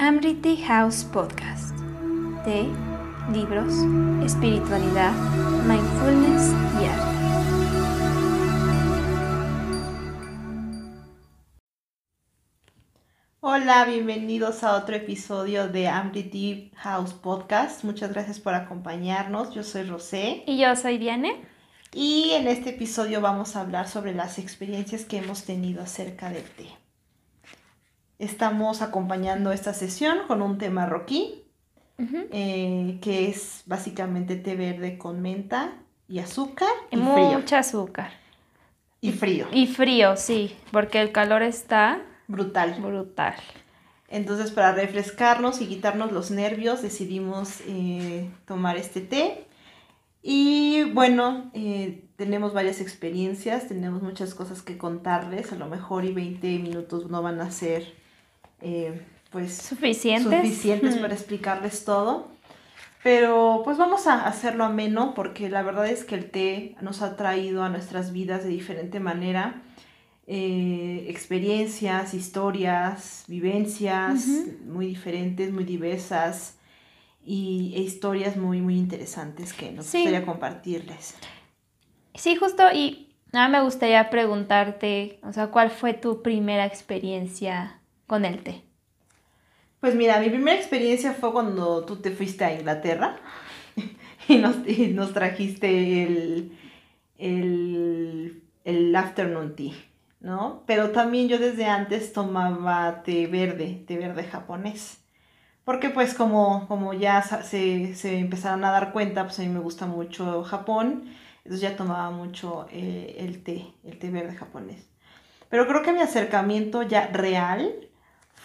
Amriti House Podcast. De libros, espiritualidad, mindfulness y arte. Hola, bienvenidos a otro episodio de Amriti House Podcast. Muchas gracias por acompañarnos. Yo soy Rosé. Y yo soy Diane. Y en este episodio vamos a hablar sobre las experiencias que hemos tenido acerca del té. Estamos acompañando esta sesión con un té marroquí, eh, que es básicamente té verde con menta y azúcar y frío. Mucha azúcar. Y frío. Y frío, sí, porque el calor está Brutal. brutal. Entonces, para refrescarnos y quitarnos los nervios, decidimos eh, tomar este té. Y bueno, eh, tenemos varias experiencias, tenemos muchas cosas que contarles. A lo mejor y 20 minutos no van a ser eh, pues Suficientes. suficientes Mm. para explicarles todo. Pero pues vamos a hacerlo ameno porque la verdad es que el té nos ha traído a nuestras vidas de diferente manera eh, experiencias, historias, vivencias muy diferentes, muy diversas y e historias muy, muy interesantes que nos Sí. gustaría compartirles. Sí, justo, y nada me gustaría preguntarte, o sea, ¿cuál fue tu primera experiencia con el té? Pues mira, mi primera experiencia fue cuando tú te fuiste a Inglaterra y nos, trajiste el, el, afternoon tea, ¿no? Pero también yo desde antes tomaba té verde, té verde japonés. Porque pues como, como ya se, se empezaron a dar cuenta, pues a mí me gusta mucho Japón, entonces ya tomaba mucho eh, el té, el té verde japonés. Pero creo que mi acercamiento ya real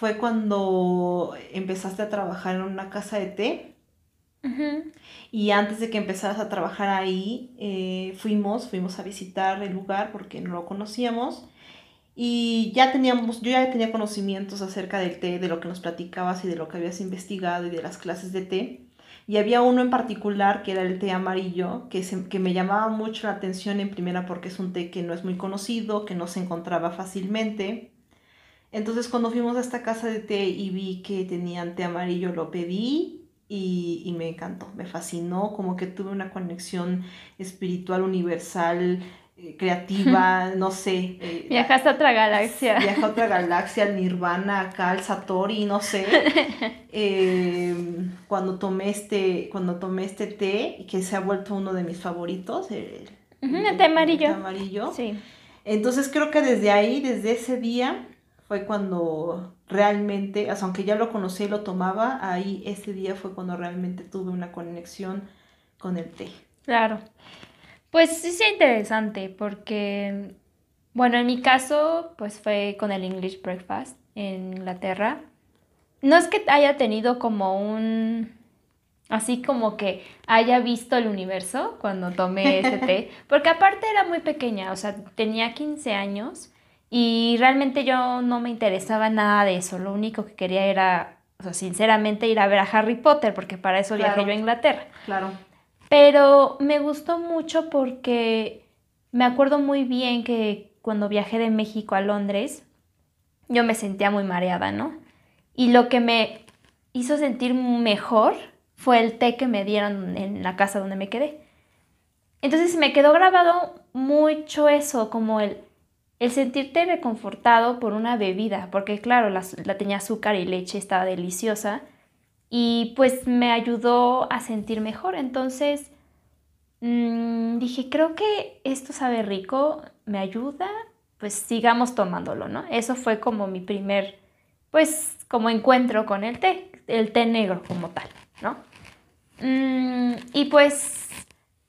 fue cuando empezaste a trabajar en una casa de té. Y antes de que empezaras a trabajar ahí, eh, fuimos, fuimos a visitar el lugar porque no lo conocíamos. Y ya teníamos, yo ya tenía conocimientos acerca del té, de lo que nos platicabas y de lo que habías investigado y de las clases de té. Y había uno en particular que era el té amarillo, que, se- que me llamaba mucho la atención en primera porque es un té que no es muy conocido, que no se encontraba fácilmente. Entonces cuando fuimos a esta casa de té y vi que tenían té amarillo, lo pedí y, y me encantó, me fascinó, como que tuve una conexión espiritual, universal, eh, creativa, no sé. eh, Viajaste a otra galaxia. Viaja a otra galaxia, al Nirvana, acá al Satori, no sé. Eh, cuando tomé este, cuando tomé este té, que se ha vuelto uno de mis favoritos, el, el té amarillo. té amarillo. Sí. Entonces creo que desde ahí, desde ese día, fue cuando realmente, o sea, aunque ya lo conocía y lo tomaba, ahí ese día fue cuando realmente tuve una conexión con el té. Claro. Pues sí, sí, interesante, porque, bueno, en mi caso, pues fue con el English Breakfast en Inglaterra. No es que haya tenido como un, así como que haya visto el universo cuando tomé ese té, porque aparte era muy pequeña, o sea, tenía 15 años y realmente yo no me interesaba nada de eso, lo único que quería era, o sea, sinceramente ir a ver a Harry Potter, porque para eso viajé yo a Inglaterra. Claro. Pero me gustó mucho porque me acuerdo muy bien que cuando viajé de México a Londres, yo me sentía muy mareada, ¿no? Y lo que me hizo sentir mejor fue el té que me dieron en la casa donde me quedé. Entonces me quedó grabado mucho eso, como el, el sentirte reconfortado por una bebida, porque claro, la, tenía azúcar y leche, estaba deliciosa y pues me ayudó a sentir mejor. Entonces mm, dije, creo que esto sabe rico, me ayuda, pues sigamos tomándolo, ¿no? Eso fue como mi primer, pues como encuentro con el té, el té negro como tal, ¿no? Mm, y pues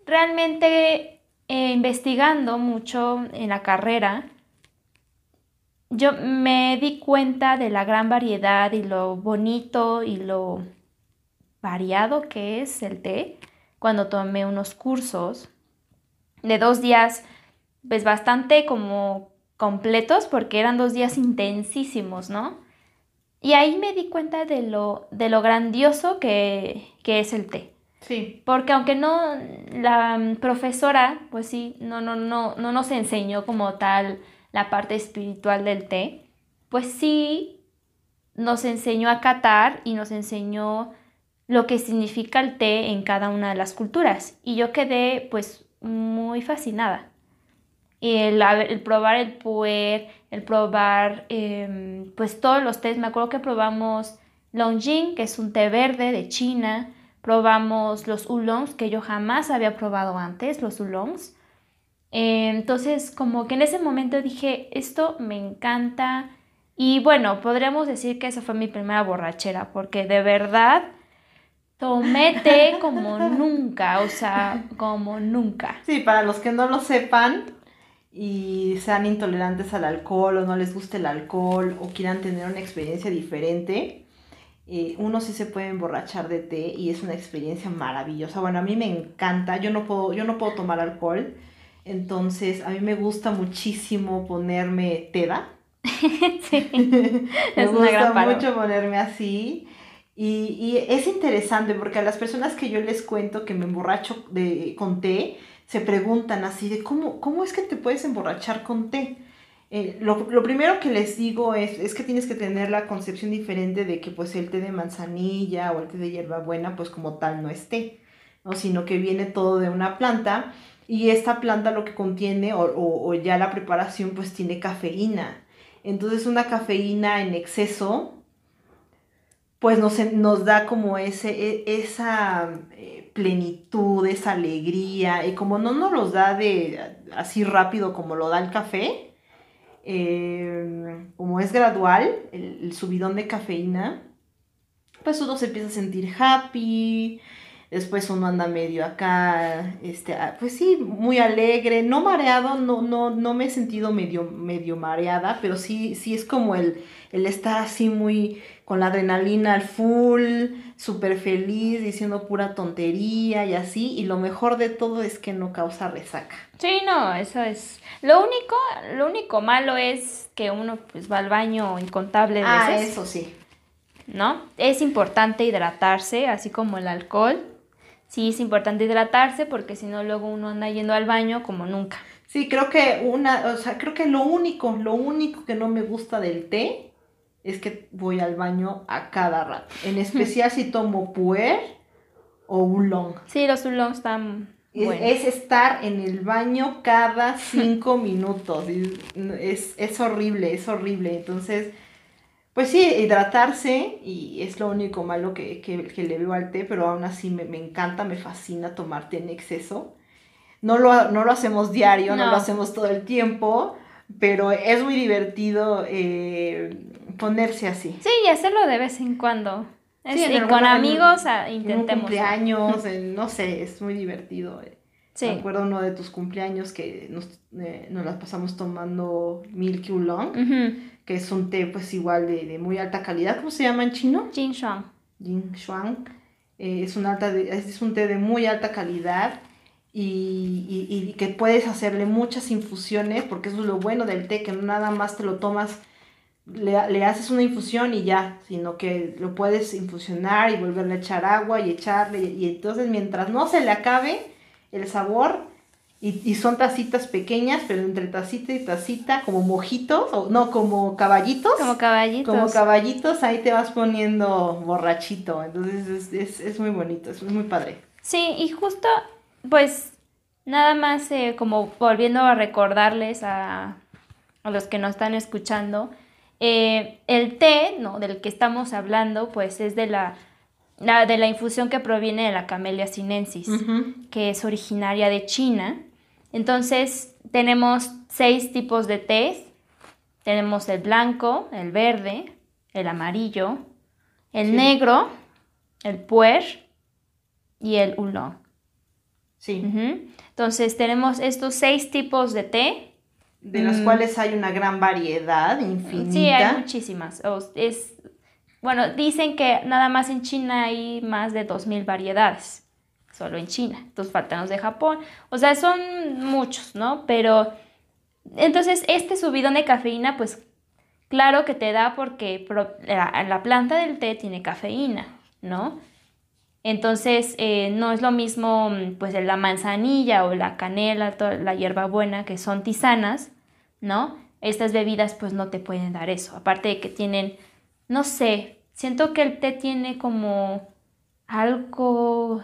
realmente eh, investigando mucho en la carrera, yo me di cuenta de la gran variedad y lo bonito y lo variado que es el té cuando tomé unos cursos de dos días, pues bastante como completos porque eran dos días intensísimos, ¿no? Y ahí me di cuenta de lo, de lo grandioso que, que es el té. Sí, Porque aunque no, la profesora, pues sí, no, no, no, no nos enseñó como tal la parte espiritual del té, pues sí nos enseñó a catar y nos enseñó lo que significa el té en cada una de las culturas. Y yo quedé pues muy fascinada. El, el probar el puer, el probar em, pues todos los tés. Me acuerdo que probamos Longjing, que es un té verde de China. Probamos los oolongs, que yo jamás había probado antes, los oolongs. Entonces, como que en ese momento dije, esto me encanta. Y bueno, podríamos decir que esa fue mi primera borrachera, porque de verdad tomé té como nunca, o sea, como nunca. Sí, para los que no lo sepan y sean intolerantes al alcohol o no les guste el alcohol o quieran tener una experiencia diferente, eh, uno sí se puede emborrachar de té y es una experiencia maravillosa. Bueno, a mí me encanta, yo no puedo, yo no puedo tomar alcohol, entonces a mí me gusta muchísimo ponerme teda. sí, me gusta mucho ponerme así. Y, es interesante porque a las personas que yo les cuento que me emborracho de, con té, se preguntan así de cómo, cómo es que te puedes emborrachar con té. Eh, lo, primero que les digo es, es que tienes que tener la concepción diferente de que pues el té de manzanilla o el té de hierbabuena pues como tal no es té, ¿no? sino que viene todo de una planta y esta planta lo que contiene o, o ya la preparación pues tiene cafeína. Entonces una cafeína en exceso pues nos, nos da como ese, e, esa eh, plenitud, esa alegría, y como no nos los da de así rápido como lo da el café, eh, como es gradual el, subidón de cafeína, pues uno se empieza a sentir happy, después uno anda medio acá, este, ah, pues sí, muy alegre, no mareado, no, no, no me he sentido medio, medio mareada, pero sí, sí es como el, el estar así muy con la adrenalina al full, súper feliz, diciendo pura tontería y así. Y lo mejor de todo es que no causa resaca. Sí, no, eso es. Lo único, lo único malo es que uno pues va al baño incontables ah, veces. Ah, eso sí. ¿No? Es importante hidratarse, así como el alcohol. Sí, es importante hidratarse porque si no luego uno anda yendo al baño como nunca. Sí, creo que una, o sea, creo que lo único, lo único que no me gusta del té es que voy al baño a cada rato. En especial si tomo puer o oolong. Sí, los oolong están es, estar en el baño cada cinco minutos. Es, es, horrible, es horrible. Entonces, pues sí, hidratarse y es lo único malo que, le veo al té, pero aún así me, encanta, me fascina tomar té en exceso. No lo, no lo hacemos diario, no. lo hacemos todo el tiempo, pero es muy divertido eh, ponerse así. Sí, y hacerlo de vez en cuando. y con amigos intentemos. En cumpleaños, no sé, es muy divertido. Sí. Me acuerdo uno de tus cumpleaños que nos, eh, nos las pasamos tomando Milky Oolong, que es un té pues igual de, muy alta calidad. ¿Cómo se llama en chino? Jin Shuang. Jin Shuang. Eh, es, un alta es un té de muy alta calidad y, y, y, que puedes hacerle muchas infusiones, porque eso es lo bueno del té, que no nada más te lo tomas le, haces una infusión y ya, sino que lo puedes infusionar y volverle a echar agua y echarle. Y, entonces mientras no se le acabe el sabor, y, son tacitas pequeñas, pero entre tacita y tacita, como mojitos, o no, como caballitos. Como caballitos. Como caballitos, ahí te vas poniendo borrachito. Entonces es, muy bonito, es muy padre. Sí, y justo, pues, nada más eh, como volviendo a recordarles a, a los que nos están escuchando, eh, el té, ¿no? Del que estamos hablando, pues es de la, de la infusión que proviene de la Camellia sinensis, que es originaria de China. Entonces, tenemos seis tipos de té. Tenemos el blanco, el verde, el amarillo, el negro, el puer y el oolong. Sí. Entonces, tenemos estos seis tipos de té de las mm. cuales hay una gran variedad, infinita. Sí, hay muchísimas. es, bueno, dicen que nada más en China hay más de 2.000 variedades, solo en China. Entonces faltan los de Japón. O sea, son muchos, ¿no? Pero entonces este subidón de cafeína, pues claro que te da porque la, la planta del té tiene cafeína, ¿no? Entonces, eh, no es lo mismo pues la manzanilla o la canela, la hierbabuena, que son tisanas, ¿no? Estas bebidas pues no te pueden dar eso, aparte de que tienen no sé, siento que el té tiene como algo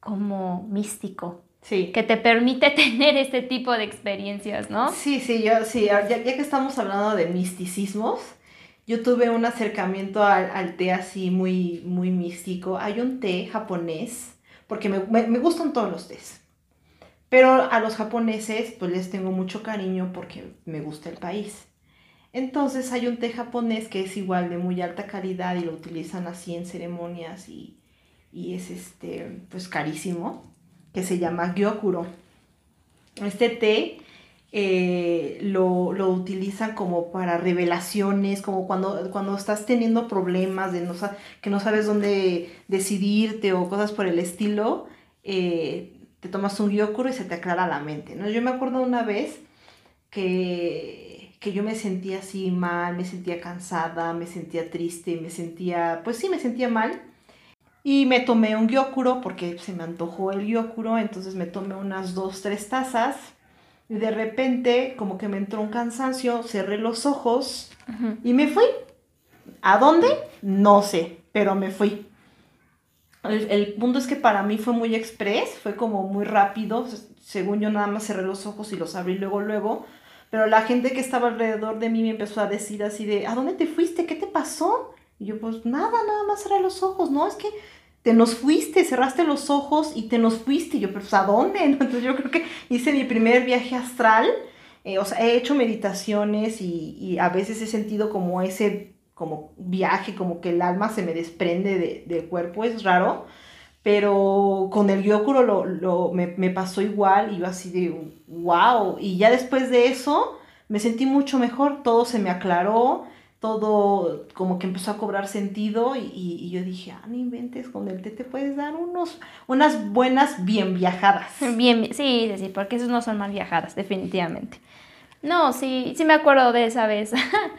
como místico. Sí. Que te permite tener este tipo de experiencias, ¿no? Sí, sí, yo, sí, ya, ya que estamos hablando de misticismos, yo tuve un acercamiento al, al, té así muy, muy místico. Hay un té japonés, porque me, me, me, gustan todos los tés. Pero a los japoneses pues les tengo mucho cariño porque me gusta el país. Entonces hay un té japonés que es igual de muy alta calidad y lo utilizan así en ceremonias y, y es este pues carísimo, que se llama Gyokuro. Este té eh, lo, lo, utilizan como para revelaciones, como cuando, cuando estás teniendo problemas de no, que no sabes dónde decidirte o cosas por el estilo, eh, te tomas un gyokuro y se te aclara la mente, ¿no? Yo me acuerdo una vez que, que yo me sentía así mal, me sentía cansada, me sentía triste, me sentía, pues sí, me sentía mal. Y me tomé un gyokuro porque se me antojó el gyokuro, entonces me tomé unas dos, tres tazas y de repente, como que me entró un cansancio, cerré los ojos uh -huh. y me fui. ¿A dónde? No sé, pero me fui. El, el, punto es que para mí fue muy express, fue como muy rápido. Según yo nada más cerré los ojos y los abrí luego, luego. Pero la gente que estaba alrededor de mí me empezó a decir así de, ¿a dónde te fuiste? ¿Qué te pasó? Y yo pues nada, nada más cerré los ojos. No, es que te nos fuiste, cerraste los ojos y te nos fuiste. Y yo, pues, ¿a dónde? Entonces yo creo que hice mi primer viaje astral. Eh, o sea, he hecho meditaciones y, y, a veces he sentido como ese como viaje, como que el alma se me desprende de, del cuerpo, es raro. Pero con el gyokuro lo, lo, me, me pasó igual y yo así de, wow. Y ya después de eso me sentí mucho mejor, todo se me aclaró todo como que empezó a cobrar sentido y, y, yo dije, ah, no inventes, con el té te puedes dar unos, unas buenas bien viajadas. Bien, sí, sí, porque esos no son mal viajadas, definitivamente. No, sí, sí me acuerdo de esa vez.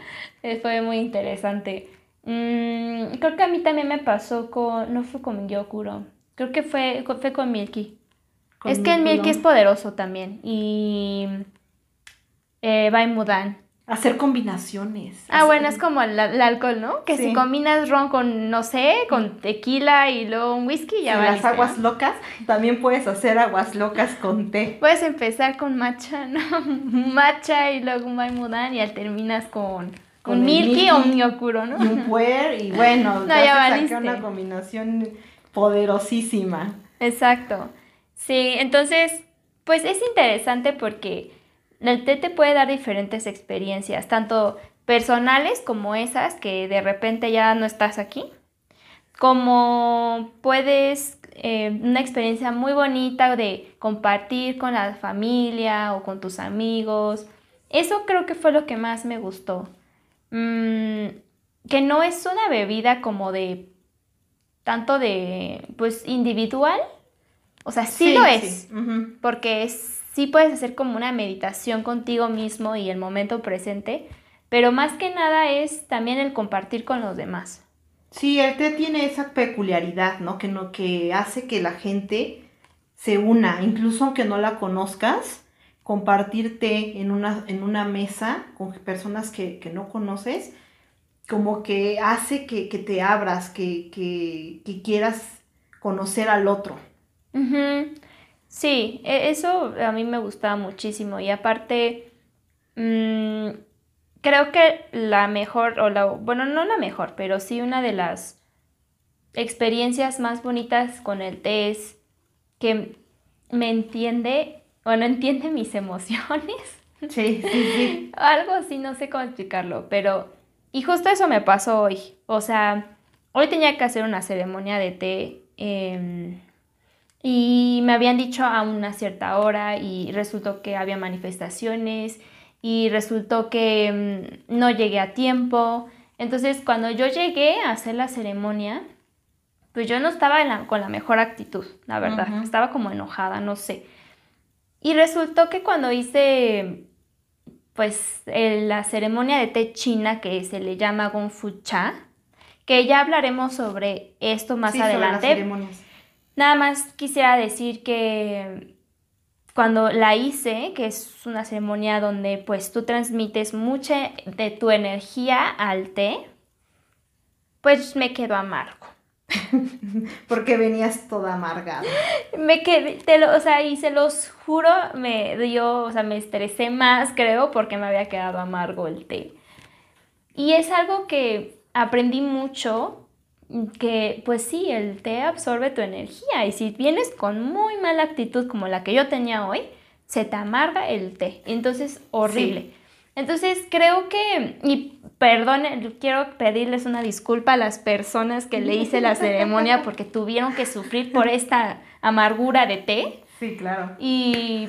Fue muy interesante. Mm, creo que a mí también me pasó con, no fue con Gyokuro, creo que fue, fue con Milky. ¿Con es que el Milky es poderoso también y eh, Mudan Hacer combinaciones. Ah, hacer... bueno, es como el, el, alcohol, ¿no? Que sí. si combinas ron con, no sé, con tequila y luego un whisky, ya va. Las valiste, aguas ¿no? locas, también puedes hacer aguas locas con té. Puedes empezar con matcha, ¿no? matcha y luego un maimudan y al terminas con, con un milky, milky, o un yokuro, ¿no? Y un puer y bueno, no, ya valiste. una combinación poderosísima. Exacto. Sí, entonces, pues es interesante porque el té te puede dar diferentes experiencias, tanto personales como esas que de repente ya no estás aquí, como puedes eh, una experiencia muy bonita de compartir con la familia o con tus amigos. Eso creo que fue lo que más me gustó. Mm, que no es una bebida como de tanto de pues individual. O sea, sí, sí lo es. Sí. Uh -huh. Porque sí puedes hacer como una meditación contigo mismo y el momento presente, pero más que nada es también el compartir con los demás. Sí, el té tiene esa peculiaridad, ¿no? Que, no, que hace que la gente se una, incluso aunque no la conozcas, compartir té en una, en una mesa con personas que, que no conoces, como que hace que, que te abras, que, que, que, quieras conocer al otro. Uh -huh. Sí, e, eso a mí me gustaba muchísimo y aparte mmm, creo que la mejor, o la, bueno, no la mejor, pero sí una de las experiencias más bonitas con el té es que me entiende, bueno, entiende mis emociones. Sí, sí, sí. Algo así, no sé cómo explicarlo, pero... Y justo eso me pasó hoy. O sea, hoy tenía que hacer una ceremonia de té. Eh, y me habían dicho a una cierta hora y resultó que había manifestaciones y resultó que mmm, no llegué a tiempo. Entonces cuando yo llegué a hacer la ceremonia, pues yo no estaba la, con la mejor actitud, la verdad. Uh -huh. Estaba como enojada, no sé. Y resultó que cuando hice pues la ceremonia de té china que se le llama Gong Fu Cha, que ya hablaremos sobre esto más sí, adelante. Sobre las ceremonias Nada más quisiera decir que cuando la hice, que es una ceremonia donde pues tú transmites mucha de tu energía al té, pues me quedó amargo. Porque venías toda amargada. Me quedé, te lo, o sea, y se los juro, me dio, o sea, me estresé más, creo, porque me había quedado amargo el té. Y es algo que aprendí mucho, que pues sí, el té absorbe tu energía y si vienes con muy mala actitud como la que yo tenía hoy, se te amarga el té. Entonces, horrible. Entonces, creo que, y perdón, quiero pedirles una disculpa a las personas que le hice la ceremonia porque tuvieron que sufrir por esta amargura de té. Sí, claro. Y,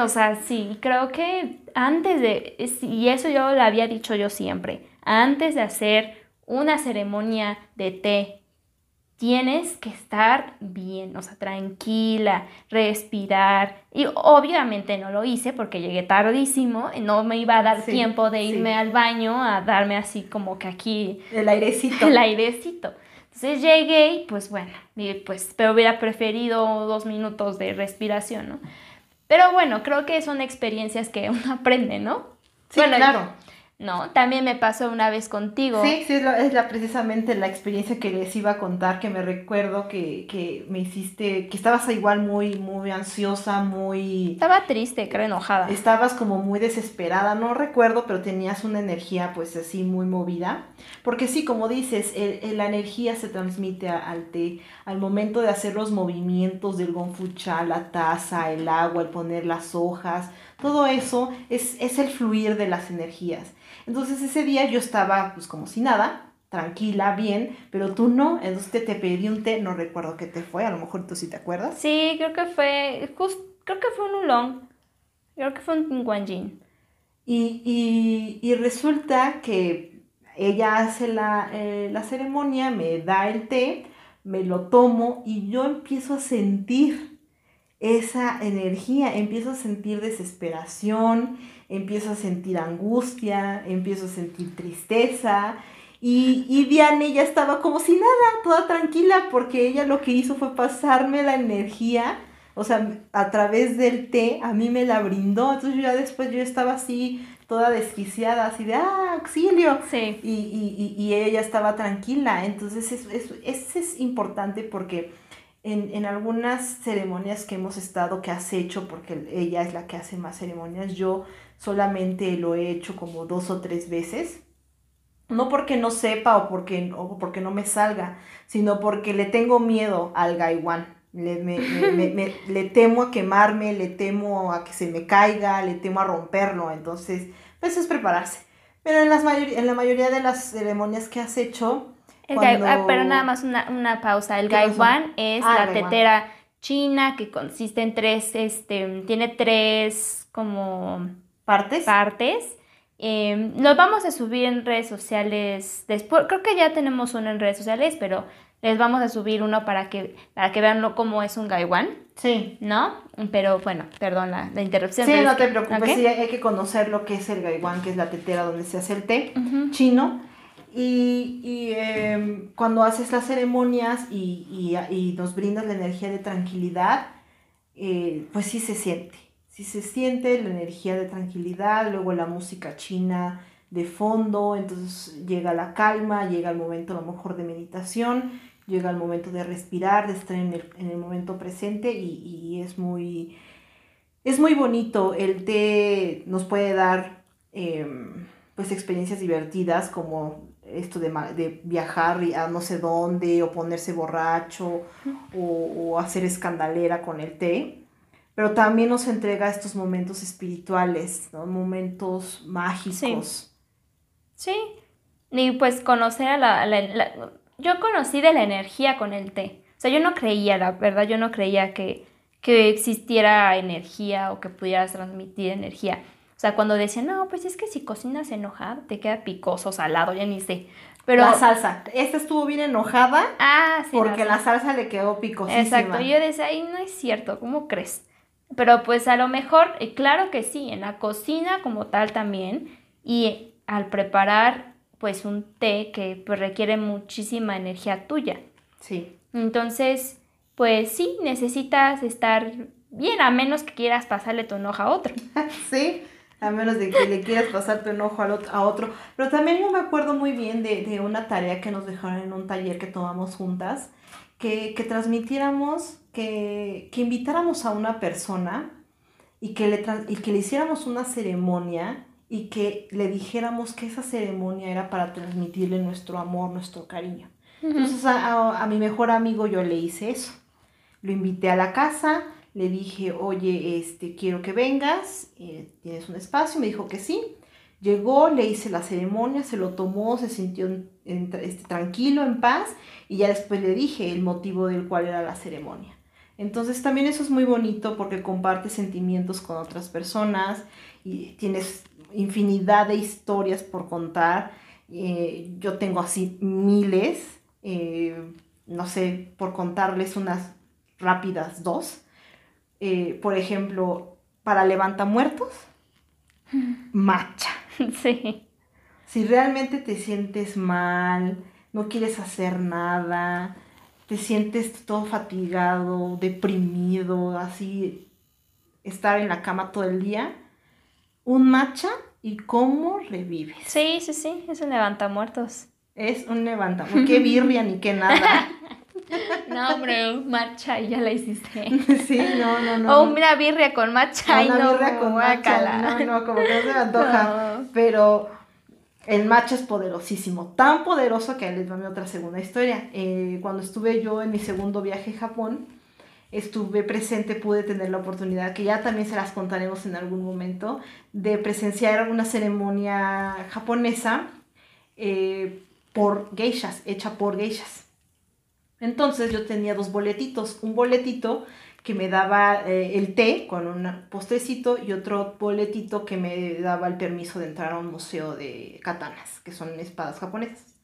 o sea, sí, creo que antes de, y eso yo lo había dicho yo siempre, antes de hacer una ceremonia de té tienes que estar bien, o sea, tranquila, respirar. Y obviamente no lo hice porque llegué tardísimo, y no me iba a dar tiempo de irme al baño a darme así como que aquí... El airecito. El airecito. Entonces llegué y pues bueno, y pues pero hubiera preferido dos minutos de respiración, ¿no? Pero bueno, creo que son experiencias que uno aprende, ¿no? Sí, claro. ¿No? También me pasó una vez contigo. Sí, sí, es, la, precisamente la experiencia que les iba a contar, que me recuerdo que, me hiciste, que estabas igual muy, muy ansiosa, muy... Estaba triste, creo, enojada. Estabas como muy desesperada, no recuerdo, pero tenías una energía pues así muy movida. Porque sí, como dices, la energía se transmite al té. Al momento de hacer los movimientos del gonfucha, la taza, el agua, el poner las hojas, todo eso es, es el fluir de las energías. Entonces ese día yo estaba pues como si nada, tranquila, bien, pero tú no, entonces te, pedí un té, no recuerdo qué te fue, a lo mejor tú sí te acuerdas. Sí, creo que fue, creo que fue un oolong, creo que fue un guanjin. Y, y, resulta que ella hace la, eh, la ceremonia, me da el té, me lo tomo y yo empiezo a sentir esa energía, empiezo a sentir desesperación, empiezo a sentir angustia, empiezo a sentir tristeza. Y, y Diane ya estaba como si nada, toda tranquila, porque ella lo que hizo fue pasarme la energía, o sea, a través del té, a mí me la brindó. Entonces yo ya después yo estaba así, toda desquiciada, así de, ah, auxilio. Sí. Y, y, y, ella estaba tranquila. Entonces eso, eso, eso es importante porque en, en, algunas ceremonias que hemos estado, que has hecho, porque ella es la que hace más ceremonias, yo solamente lo he hecho como dos o tres veces. No porque no sepa o porque, o porque no me salga, sino porque le tengo miedo al gaiwan. Le, me, me, le temo a quemarme, le temo a que se me caiga, le temo a romperlo. Entonces, pues es prepararse. Pero en, las en la mayoría de las ceremonias que has hecho, Ah, pero nada más una, pausa. El Gaiwan es ah, la tetera china que consiste en tres, este, tiene tres como partes. Partes. Eh, los vamos a subir en redes sociales después. Creo que ya tenemos uno en redes sociales, pero les vamos a subir uno para que, para que vean cómo es un gaiwan. Sí. ¿No? Pero bueno, perdón la, interrupción. Sí, no te preocupes, sí, hay que conocer lo que es el gaiwan, que es la tetera donde se hace el té chino. Y, em, cuando haces las ceremonias y, nos brindas la energía de tranquilidad, eh, pues sí se siente, sí se siente la energía de tranquilidad, luego la música china de fondo, entonces llega la calma, llega el momento a lo mejor de meditación, llega el momento de respirar, de estar en el, momento presente y, es, muy, es muy bonito. El té nos puede dar em, pues experiencias divertidas como esto de, de, viajar a no sé dónde o ponerse borracho o, hacer escandalera con el té, pero también nos entrega estos momentos espirituales, momentos mágicos. Sí. y pues conocer a la, Yo conocí de la energía con el té. O sea, yo no creía, la verdad, yo no creía que, que existiera energía o que pudieras transmitir energía. O sea, cuando decían, no, pues es que si cocinas enojada, te queda picoso, salado, ya ni sé. Pero la salsa. Esta estuvo bien enojada. Ah, sí. Porque la salsa, le quedó picosísima. Exacto. Yo decía, ay, no es cierto, ¿cómo crees? Pero pues a lo mejor, claro que sí, en la cocina como tal también. Y al preparar, pues un té que pues, requiere muchísima energía tuya. Sí. Entonces, pues sí, necesitas estar bien, a menos que quieras pasarle tu enoja a otro. sí. a menos de que le quieras pasar tu enojo a otro. Pero también yo me acuerdo muy bien de, de una tarea que nos dejaron en un taller que tomamos juntas, que, que transmitiéramos, que, que invitáramos a una persona y que, le, y que le hiciéramos una ceremonia y que le dijéramos que esa ceremonia era para transmitirle nuestro amor, nuestro cariño. Entonces a, a, mi mejor amigo yo le hice eso. Lo invité a la casa, le dije, oye, este, quiero que vengas, eh, tienes un espacio, me dijo que sí. Llegó, le hice la ceremonia, se lo tomó, se sintió este, tranquilo, en paz, y ya después le dije el motivo del cual era la ceremonia. Entonces también eso es muy bonito porque compartes sentimientos con otras personas y tienes infinidad de historias por contar. Eh, yo tengo así miles, eh, no sé, por contarles unas rápidas dos. Eh, por ejemplo, para levanta muertos, macha. Sí. Si realmente te sientes mal, no quieres hacer nada, te sientes todo fatigado, deprimido, así, estar en la cama todo el día, un macha y cómo revives. Sí, sí, sí, es un levantamuertos. Es un levantamuertos. Qué birria ni qué nada. No, hombre, matcha y ya la hiciste. Sí, no, no, no. O una birria con matcha y no, birria con matcha. No, no, como que no se me antoja. Pero el matcha es poderosísimo. Tan poderoso que les va a mi otra segunda historia. Eh, cuando estuve yo en mi segundo viaje a Japón, estuve presente, pude tener la oportunidad, que ya también se las contaremos en algún momento, de presenciar una ceremonia japonesa eh, por geishas, hecha por geishas. Entonces yo tenía dos boletitos, un boletito que me daba eh, el té con un postrecito y otro boletito que me daba el permiso de entrar a un museo de katanas, que son espadas japonesas.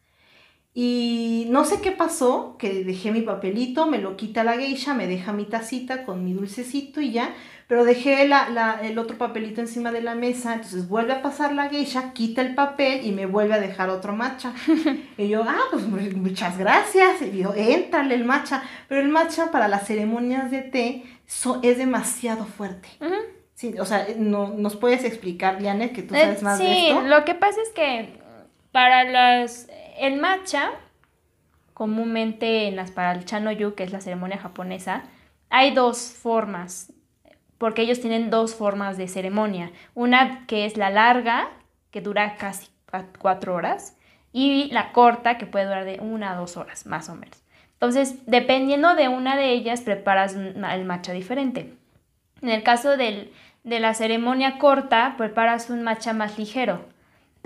Y no sé qué pasó, que dejé mi papelito, me lo quita la geisha, me deja mi tacita con mi dulcecito y ya, pero dejé la, el otro papelito encima de la mesa, entonces vuelve a pasar la geisha, quita el papel y me vuelve a dejar otro matcha. y yo, ah, pues muchas gracias. Y yo, éntrale el matcha. Pero el matcha para las ceremonias de té es demasiado fuerte. Sí, o sea, no, ¿nos puedes explicar, Janet, que tú eh, sabes más de esto? Sí, lo que pasa es que para las el matcha, comúnmente en las para el chanoyu, que es la ceremonia japonesa, hay dos formas, porque ellos tienen dos formas de ceremonia. Una que es la larga, que dura casi cuatro horas, y la corta, que puede durar de una a dos horas, más o menos. Entonces, dependiendo de una de ellas, preparas el matcha diferente. En el caso de la ceremonia corta, preparas un matcha más ligero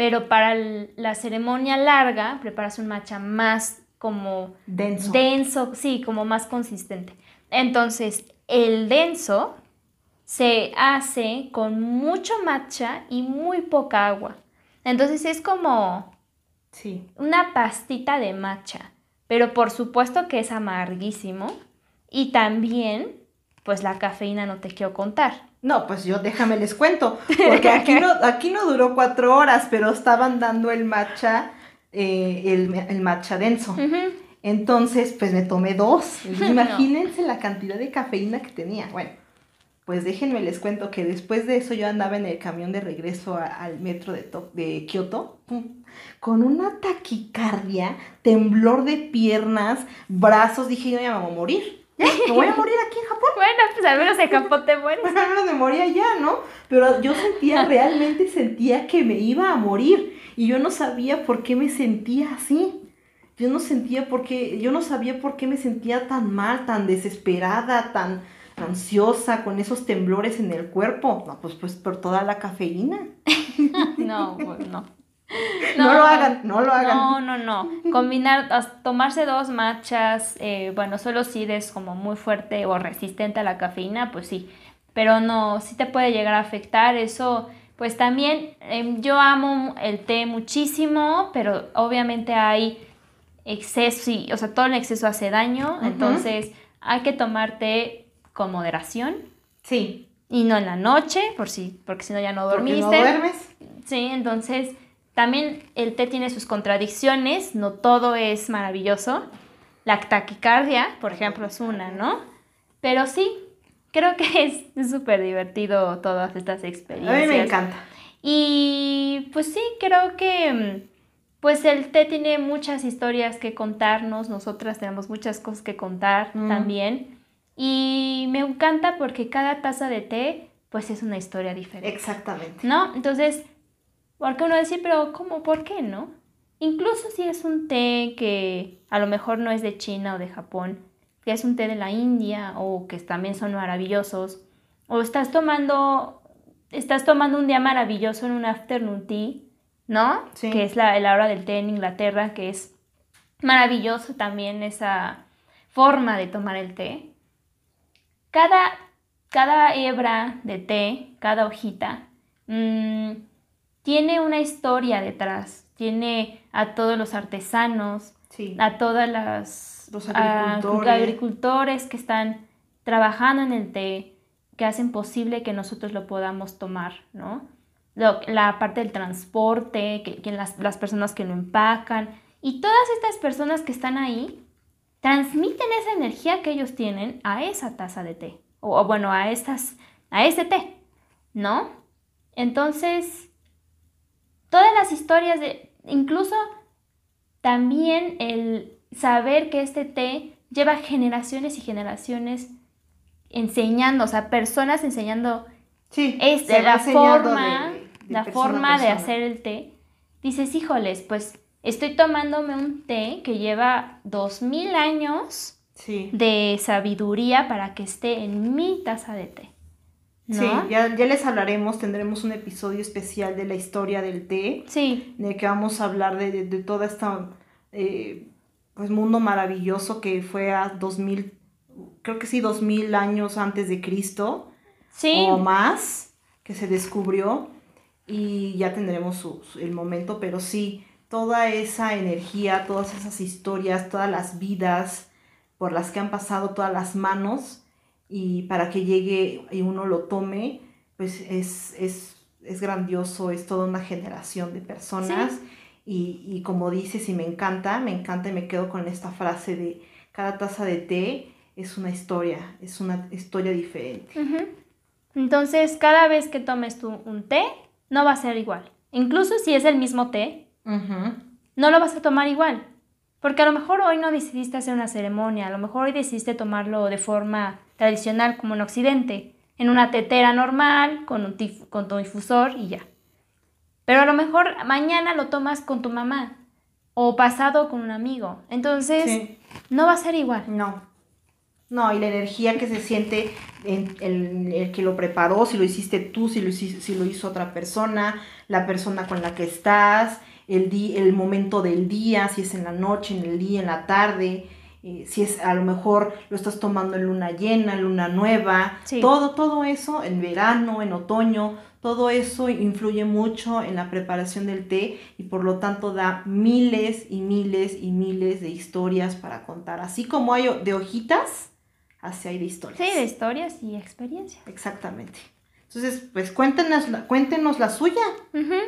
pero para la ceremonia larga preparas un matcha más como denso. Denso, sí, como más consistente. Entonces, el denso se hace con mucho matcha y muy poca agua. Entonces es como sí. una pastita de matcha, pero por supuesto que es amarguísimo y también pues la cafeína no te quiero contar. No, pues yo déjame les cuento, porque aquí no, aquí no duró cuatro horas, pero estaban dando el matcha, eh, el, matcha denso. Entonces, pues me tomé dos. Imagínense la cantidad de cafeína que tenía. Bueno, pues déjenme les cuento que después de eso yo andaba en el camión de regreso al metro de, de Kioto con una taquicardia, temblor de piernas, brazos. Dije, yo ya me voy a morir. Me voy a morir aquí en Japón. Bueno, pues al menos en Japón te mueres. al menos me moría ya, ¿no? Pero yo sentía, realmente sentía que me iba a morir. Y yo no sabía por qué me sentía así. Yo no sentía por qué, yo no sabía por qué me sentía tan mal, tan desesperada, tan ansiosa, con esos temblores en el cuerpo. No, pues, pues por toda la cafeína. no, pues no. No, lo hagan, no lo hagan. No, no, no. Combinar, tomarse dos matchas, eh, bueno, solo si eres como muy fuerte o resistente a la cafeína, pues sí. Pero no, sí te puede llegar a afectar. Eso, pues también, em, yo amo el té muchísimo, pero obviamente hay exceso, o sea, todo el exceso hace daño. Entonces, hay que tomar té con moderación. Sí. Y no en la noche, por si, porque si no ya no dormiste. no duermes. Sí, entonces también el té tiene sus contradicciones, no todo es maravilloso. La taquicardia, por ejemplo, es una, ¿no? Pero sí, creo que es súper divertido todas estas experiencias. A mí me encanta. Y pues sí, creo que pues el té tiene muchas historias que contarnos, nosotras tenemos muchas cosas que contar Mm. también. Y me encanta porque cada taza de té pues es una historia diferente. Exactamente. ¿No? Entonces, porque uno decir, pero ¿cómo? ¿Por qué no? Incluso si es un té que a lo mejor no es de China o de Japón, que es un té de la India o que también son maravillosos, o estás tomando, estás tomando un día maravilloso en un afternoon tea, ¿no? Sí. Que es la, la hora del té en Inglaterra, que es maravilloso también esa forma de tomar el té. Cada, cada hebra de té, cada hojita, mm, tiene una historia detrás. Tiene a todos los artesanos, Sí. a todas las Los a- agricultores. agricultores que están trabajando en el té, que hacen posible que nosotros lo podamos tomar, ¿no? Lo- la parte del transporte, que, que las, las personas que lo empacan y todas estas personas que están ahí transmiten esa energía que ellos tienen a esa taza de té, o, bueno, a, estas, a ese té, ¿no? Entonces, todas las historias de, incluso también el saber que este té lleva generaciones y generaciones enseñando, o sea, personas enseñando Sí, es se va la forma, de- de la forma de hacer el té. Dices, híjoles, pues estoy tomándome un té que lleva dos mil años Sí. de sabiduría para que esté en mi taza de té. ¿No? Sí, ya, ya les hablaremos, tendremos un episodio especial de la historia del té, Sí, en el que vamos a hablar de, de, de todo este pues, mundo maravilloso que fue a 2000, creo que sí, 2000 años antes de Cristo sí. o más, que se descubrió y ya tendremos su- su- el momento, pero sí, toda esa energía, todas esas historias, todas las vidas por las que han pasado todas las manos y para que llegue y uno lo tome, pues es, es, es grandioso, es toda una generación de personas. Y, y como dices, y me encanta, me encanta y me quedo con esta frase de cada taza de té es una historia, es una historia diferente. Entonces, cada vez que tomes tú un té, no va a ser igual. Incluso si es el mismo té, No lo vas a tomar igual. Porque a lo mejor hoy no decidiste hacer una ceremonia, a lo mejor hoy decidiste tomarlo de forma tradicional como en Occidente, en una tetera normal, con, un tif- con tu difusor y ya. Pero a lo mejor mañana lo tomas con tu mamá o pasado con un amigo. Entonces, Sí. no va a ser igual. No. No, y la energía que se siente en el, el que lo preparó, si lo hiciste tú, si lo, si lo hizo otra persona, la persona con la que estás, el, di- el momento del día, si es en la noche, en el día, en la tarde, eh, si es a lo mejor lo estás tomando en luna llena, en luna nueva, Sí. todo, todo eso en verano, en otoño, todo eso influye mucho en la preparación del té y por lo tanto da miles y miles y miles de historias para contar. Así como hay de hojitas, así hay de historias. Sí, de historias y experiencias. Exactamente. Entonces, pues cuéntenos, la- cuéntenos la suya.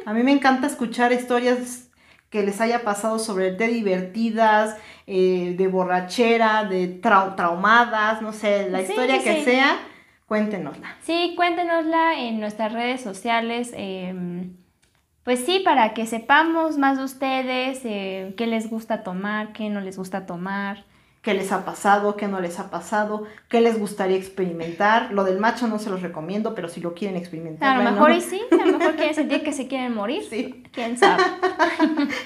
A mí me encanta escuchar historias que les haya pasado sobre té divertidas, eh, de borrachera, de trau- traumadas, no sé, la Sí, historia sí, que sí. sea, cuéntenosla. Sí, cuéntenosla en nuestras redes sociales. em, pues sí, para que sepamos más de ustedes, eh, qué les gusta tomar, qué no les gusta tomar. Qué les ha pasado, qué no les ha pasado, qué les gustaría experimentar. Lo del macho no se los recomiendo, pero si lo quieren experimentar. A lo mejor y sí, a lo mejor quieren sentir que se quieren morir. Sí. ¿Quién sabe?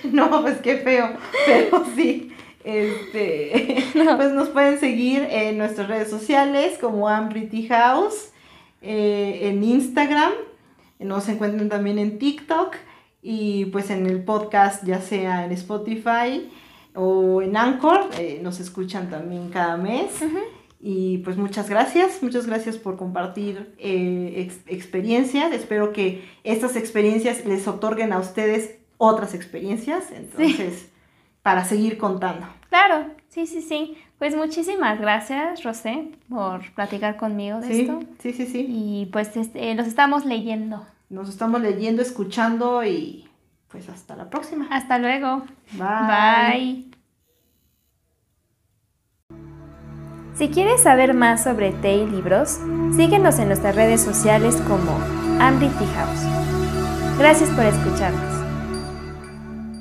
No, pues qué feo, pero sí. Este, pues nos pueden seguir en nuestras redes sociales como Ambrity House, eh, en Instagram, nos encuentran también en TikTok y pues en el podcast, ya sea en Spotify o en Anchor, eh, nos escuchan también cada mes. Y pues muchas gracias, muchas gracias por compartir eh, ex- experiencias. Espero que estas experiencias les otorguen a ustedes otras experiencias, entonces, para seguir contando. Claro, sí, sí, sí. Pues muchísimas gracias, Rosé, por platicar conmigo de Sí, esto. sí, sí, sí. Y pues este, los estamos leyendo. Nos estamos leyendo, escuchando y pues hasta la próxima. Hasta luego. Bye. Bye. Si quieres saber más sobre té y libros, síguenos en nuestras redes sociales como Amity House. Gracias por escucharnos.